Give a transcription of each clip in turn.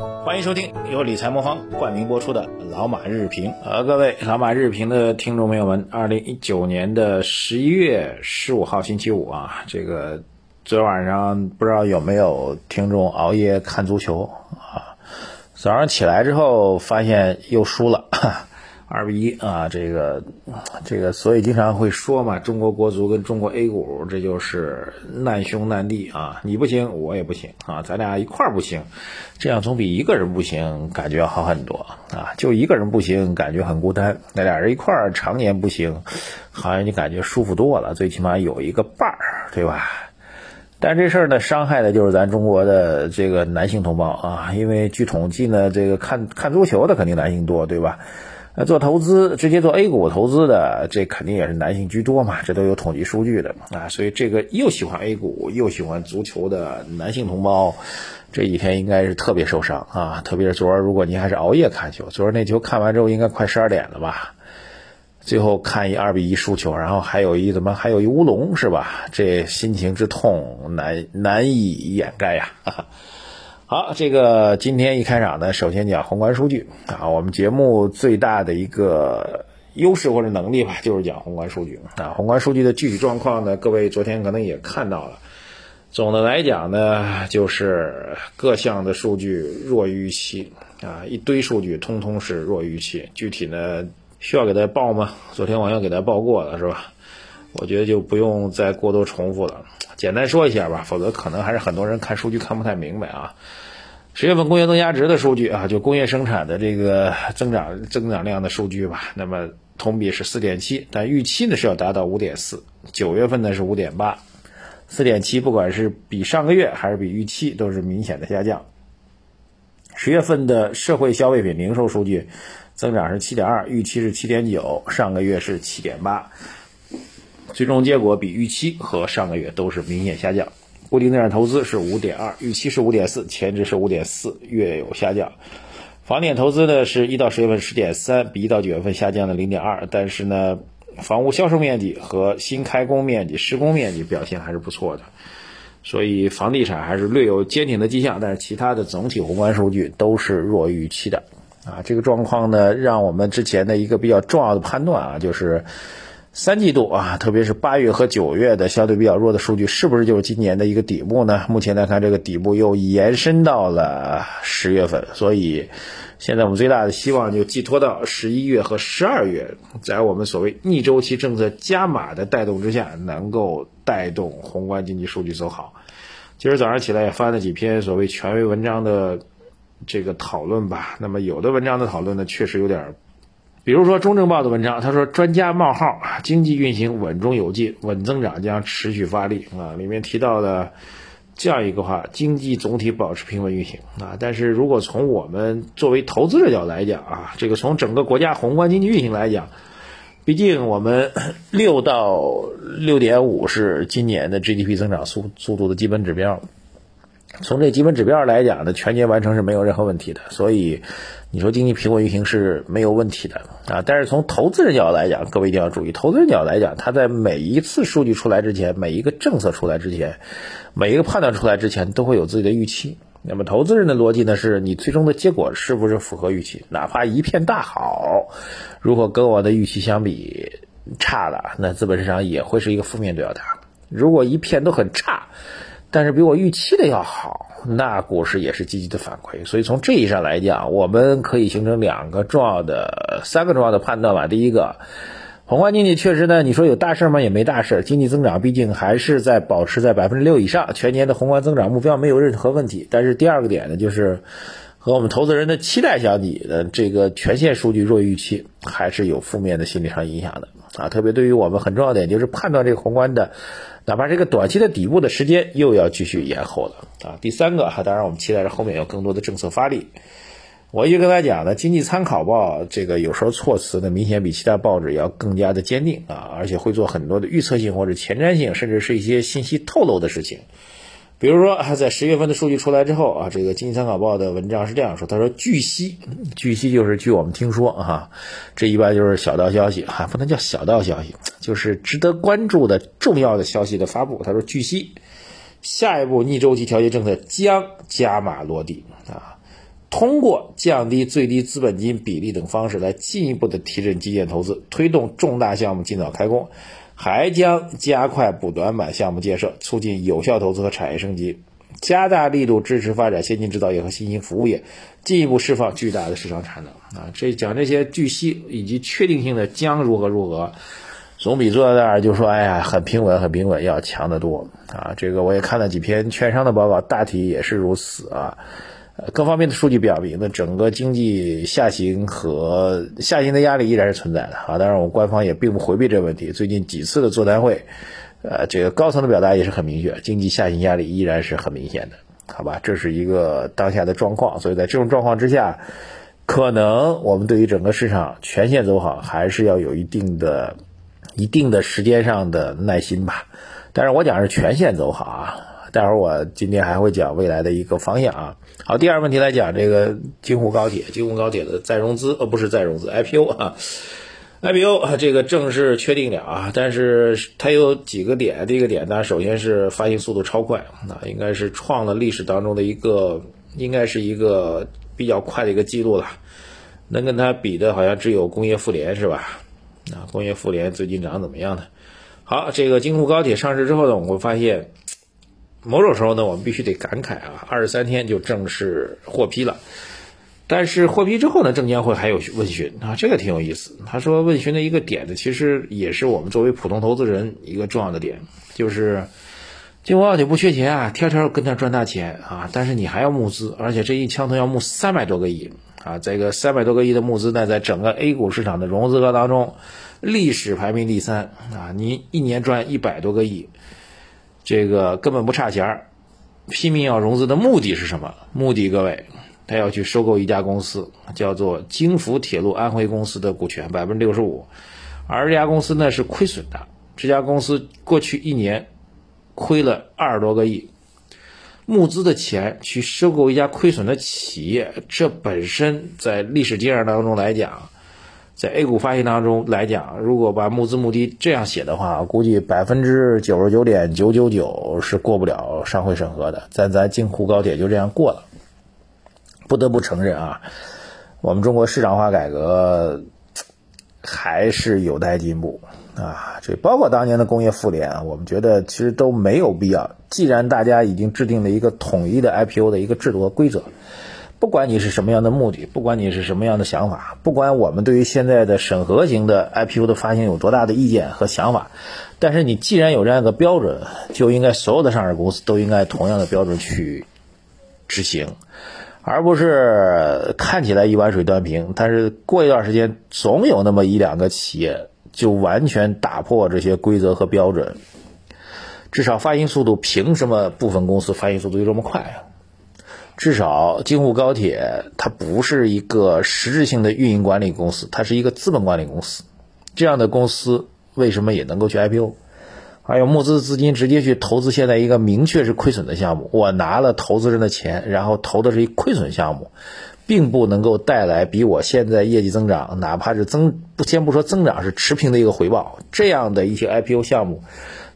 欢迎收听由理财魔方冠名播出的《老马日评》。呃，各位老马日评的听众朋友们，二零一九年的十一月十五号星期五啊，这个昨晚上不知道有没有听众熬夜看足球啊？早上起来之后发现又输了。二比一啊，这个，这个，所以经常会说嘛，中国国足跟中国 A 股，这就是难兄难弟啊，你不行，我也不行啊，咱俩一块儿不行，这样总比一个人不行感觉好很多啊，就一个人不行，感觉很孤单，那俩人一块儿常年不行，好像你感觉舒服多了，最起码有一个伴儿，对吧？但这事儿呢，伤害的就是咱中国的这个男性同胞啊，因为据统计呢，这个看看足球的肯定男性多，对吧？那做投资，直接做 A 股投资的，这肯定也是男性居多嘛，这都有统计数据的啊。所以这个又喜欢 A 股又喜欢足球的男性同胞，这几天应该是特别受伤啊。特别是昨儿，如果您还是熬夜看球，昨儿那球看完之后应该快十二点了吧？最后看一二比一输球，然后还有一怎么还有一乌龙是吧？这心情之痛难难以掩盖呀。好，这个今天一开场呢，首先讲宏观数据啊。我们节目最大的一个优势或者能力吧，就是讲宏观数据啊。宏观数据的具体状况呢，各位昨天可能也看到了。总的来讲呢，就是各项的数据弱于预期啊，一堆数据通通是弱于预期。具体呢，需要给大家报吗？昨天晚上给大家报过了，是吧？我觉得就不用再过多重复了，简单说一下吧，否则可能还是很多人看数据看不太明白啊。十月份工业增加值的数据啊，就工业生产的这个增长增长量的数据吧，那么同比是四点七，但预期呢是要达到五点四。九月份呢是五点八，四点七不管是比上个月还是比预期都是明显的下降。十月份的社会消费品零售数据增长是七点二，预期是七点九，上个月是七点八。最终结果比预期和上个月都是明显下降。固定资产投资是五点二，预期是五点四，前值是五点四，略有下降。房地产投资呢是一到十月份十点三，比一到九月份下降了零点二。但是呢，房屋销售面积和新开工面积、施工面积表现还是不错的，所以房地产还是略有坚挺的迹象。但是其他的总体宏观数据都是弱于预期的啊。这个状况呢，让我们之前的一个比较重要的判断啊，就是。三季度啊，特别是八月和九月的相对比较弱的数据，是不是就是今年的一个底部呢？目前来看，这个底部又延伸到了十月份，所以现在我们最大的希望就寄托到十一月和十二月，在我们所谓逆周期政策加码的带动之下，能够带动宏观经济数据走好。今儿早上起来也翻了几篇所谓权威文章的这个讨论吧，那么有的文章的讨论呢，确实有点。比如说中证报的文章，他说专家冒号经济运行稳中有进，稳增长将持续发力啊，里面提到了这样一个话，经济总体保持平稳运行啊。但是如果从我们作为投资者角度来讲啊，这个从整个国家宏观经济运行来讲，毕竟我们 六到六点五是今年的 GDP 增长速速度的基本指标。从这基本指标来讲呢，全年完成是没有任何问题的，所以你说经济平稳运行是没有问题的啊。但是从投资人角度来讲，各位一定要注意，投资人角度来讲，他在每一次数据出来之前，每一个政策出来之前，每一个判断出来之前，都会有自己的预期。那么投资人的逻辑呢，是你最终的结果是不是符合预期？哪怕一片大好，如果跟我的预期相比差了，那资本市场也会是一个负面对答。如果一片都很差。但是比我预期的要好，那股市也是积极的反馈。所以从这意义上来讲，我们可以形成两个重要的、三个重要的判断吧。第一个，宏观经济确实呢，你说有大事吗？也没大事。经济增长毕竟还是在保持在百分之六以上，全年的宏观增长目标没有任何问题。但是第二个点呢，就是和我们投资人的期待相比的这个全线数据弱于预期，还是有负面的心理上影响的啊。特别对于我们很重要点，就是判断这个宏观的。哪怕这个短期的底部的时间又要继续延后了啊！第三个哈，当然我们期待着后面有更多的政策发力。我一直跟他讲呢，《经济参考报》这个有时候措辞呢明显比其他报纸要更加的坚定啊，而且会做很多的预测性或者前瞻性，甚至是一些信息透露的事情。比如说，在十月份的数据出来之后啊，这个经济参考报的文章是这样说：他说，据悉，据悉就是据我们听说啊，这一般就是小道消息哈，不能叫小道消息，就是值得关注的重要的消息的发布。他说，据悉，下一步逆周期调节政策将加码落地啊，通过降低最低资本金比例等方式来进一步的提振基建投资，推动重大项目尽早开工，还将加快补短板项目建设，促进有效投资和产业升级。加大力度支持发展先进制造业和新兴服务业，进一步释放巨大的市场产能啊！这讲这些巨细以及确定性的将如何如何，总比坐在那儿就说哎呀很平稳很平稳要强得多啊！这个我也看了几篇券商的报告，大体也是如此啊。各方面的数据表明呢，整个经济下行和下行的压力依然是存在的啊。当然，我们官方也并不回避这个问题，最近几次的座谈会。呃，这个高层的表达也是很明确，经济下行压力依然是很明显的，好吧？这是一个当下的状况，所以在这种状况之下，可能我们对于整个市场全线走好，还是要有一定的、一定的时间上的耐心吧。但是我讲是全线走好啊，待会儿我今天还会讲未来的一个方向啊。好，第二个问题来讲这个京沪高铁，京沪高铁的再融资，呃，不是再融资，IPO 啊。IPO 这个正式确定了啊，但是它有几个点。第一个点，当然首先是发行速度超快，那应该是创了历史当中的一个，应该是一个比较快的一个记录了。能跟它比的，好像只有工业富联是吧？啊，工业富联最近涨怎么样呢？好，这个京沪高铁上市之后呢，我们会发现，某种时候呢，我们必须得感慨啊，二十三天就正式获批了。但是获批之后呢，证监会还有问询啊，这个挺有意思。他说问询的一个点呢，其实也是我们作为普通投资人一个重要的点，就是京沪高铁不缺钱啊，天天跟他赚大钱啊，但是你还要募资，而且这一枪头要募三百多个亿啊，这个三百多个亿的募资呢，在整个 A 股市场的融资额当中，历史排名第三啊，你一年赚一百多个亿，这个根本不差钱儿，拼命要融资的目的是什么？目的各位。他要去收购一家公司，叫做京福铁路安徽公司的股权百分之六十五，而这家公司呢是亏损的。这家公司过去一年亏了二十多个亿，募资的钱去收购一家亏损的企业，这本身在历史经验当中来讲，在 A 股发行当中来讲，如果把募资目的这样写的话，估计百分之九十九点九九九是过不了上会审核的。咱咱京沪高铁就这样过了。不得不承认啊，我们中国市场化改革还是有待进步啊。这包括当年的工业妇联，我们觉得其实都没有必要。既然大家已经制定了一个统一的 IPO 的一个制度和规则，不管你是什么样的目的，不管你是什么样的想法，不管我们对于现在的审核型的 IPO 的发行有多大的意见和想法，但是你既然有这样一个标准，就应该所有的上市公司都应该同样的标准去执行。而不是看起来一碗水端平，但是过一段时间总有那么一两个企业就完全打破这些规则和标准。至少发行速度，凭什么部分公司发行速度就这么快啊？至少京沪高铁它不是一个实质性的运营管理公司，它是一个资本管理公司。这样的公司为什么也能够去 IPO？还有募资资金直接去投资现在一个明确是亏损的项目，我拿了投资人的钱，然后投的是一亏损项目，并不能够带来比我现在业绩增长，哪怕是增不先不说增长是持平的一个回报，这样的一些 IPO 项目，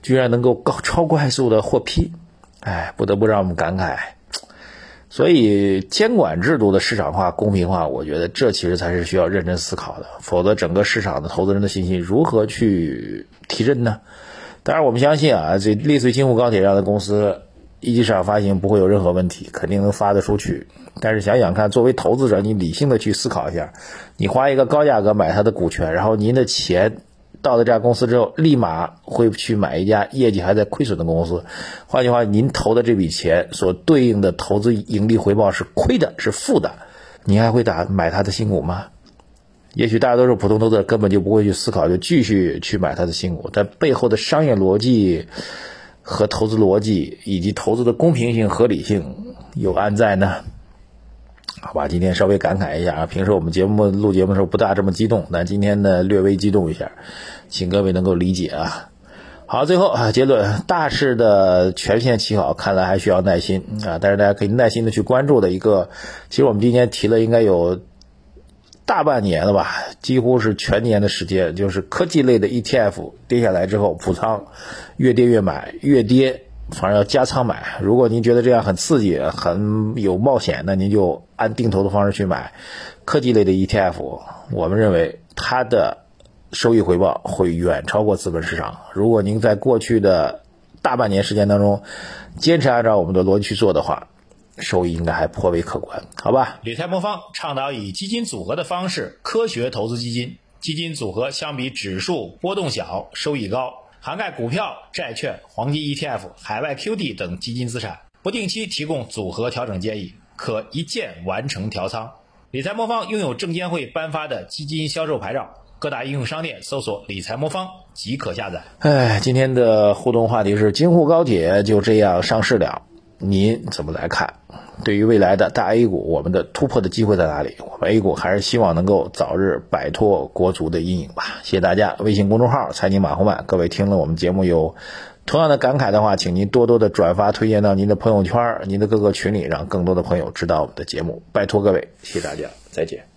居然能够高超快速的获批，哎，不得不让我们感慨。所以监管制度的市场化、公平化，我觉得这其实才是需要认真思考的，否则整个市场的投资人的信心如何去提振呢？当然，我们相信啊，这类似于京沪高铁这样的公司，一级市场发行不会有任何问题，肯定能发得出去。但是想想看，作为投资者，你理性的去思考一下，你花一个高价格买它的股权，然后您的钱到了这家公司之后，立马会去买一家业绩还在亏损的公司。换句话，您投的这笔钱所对应的投资盈利回报是亏的，是负的，您还会打买它的新股吗？也许大多数普通投资者根本就不会去思考，就继续去买它的新股。但背后的商业逻辑和投资逻辑，以及投资的公平性、合理性，有安在呢？好吧，今天稍微感慨一下啊。平时我们节目录节目的时候不大这么激动，但今天呢略微激动一下，请各位能够理解啊。好，最后啊结论：大势的全线起好，看来还需要耐心啊。但是大家可以耐心的去关注的一个，其实我们今天提了应该有。大半年了吧，几乎是全年的时间，就是科技类的 ETF 跌下来之后补仓，越跌越买，越跌反而要加仓买。如果您觉得这样很刺激、很有冒险，那您就按定投的方式去买科技类的 ETF。我们认为它的收益回报会远超过资本市场。如果您在过去的大半年时间当中坚持按照我们的逻辑去做的话，收益应该还颇为可观，好吧？理财魔方倡导以基金组合的方式科学投资基金，基金组合相比指数波动小，收益高。涵盖股票、债券、黄金 ETF、海外 QD 等基金资产，不定期提供组合调整建议，可一键完成调仓。理财魔方拥有证监会颁发的基金销售牌照，各大应用商店搜索“理财魔方”即可下载。哎，今天的互动话题是：京沪高铁就这样上市了，您怎么来看？对于未来的大 A 股，我们的突破的机会在哪里？我们 A 股还是希望能够早日摆脱国足的阴影吧。谢谢大家，微信公众号“财经马红漫”。各位听了我们节目有同样的感慨的话，请您多多的转发推荐到您的朋友圈、您的各个群里，让更多的朋友知道我们的节目。拜托各位，谢谢大家，再见。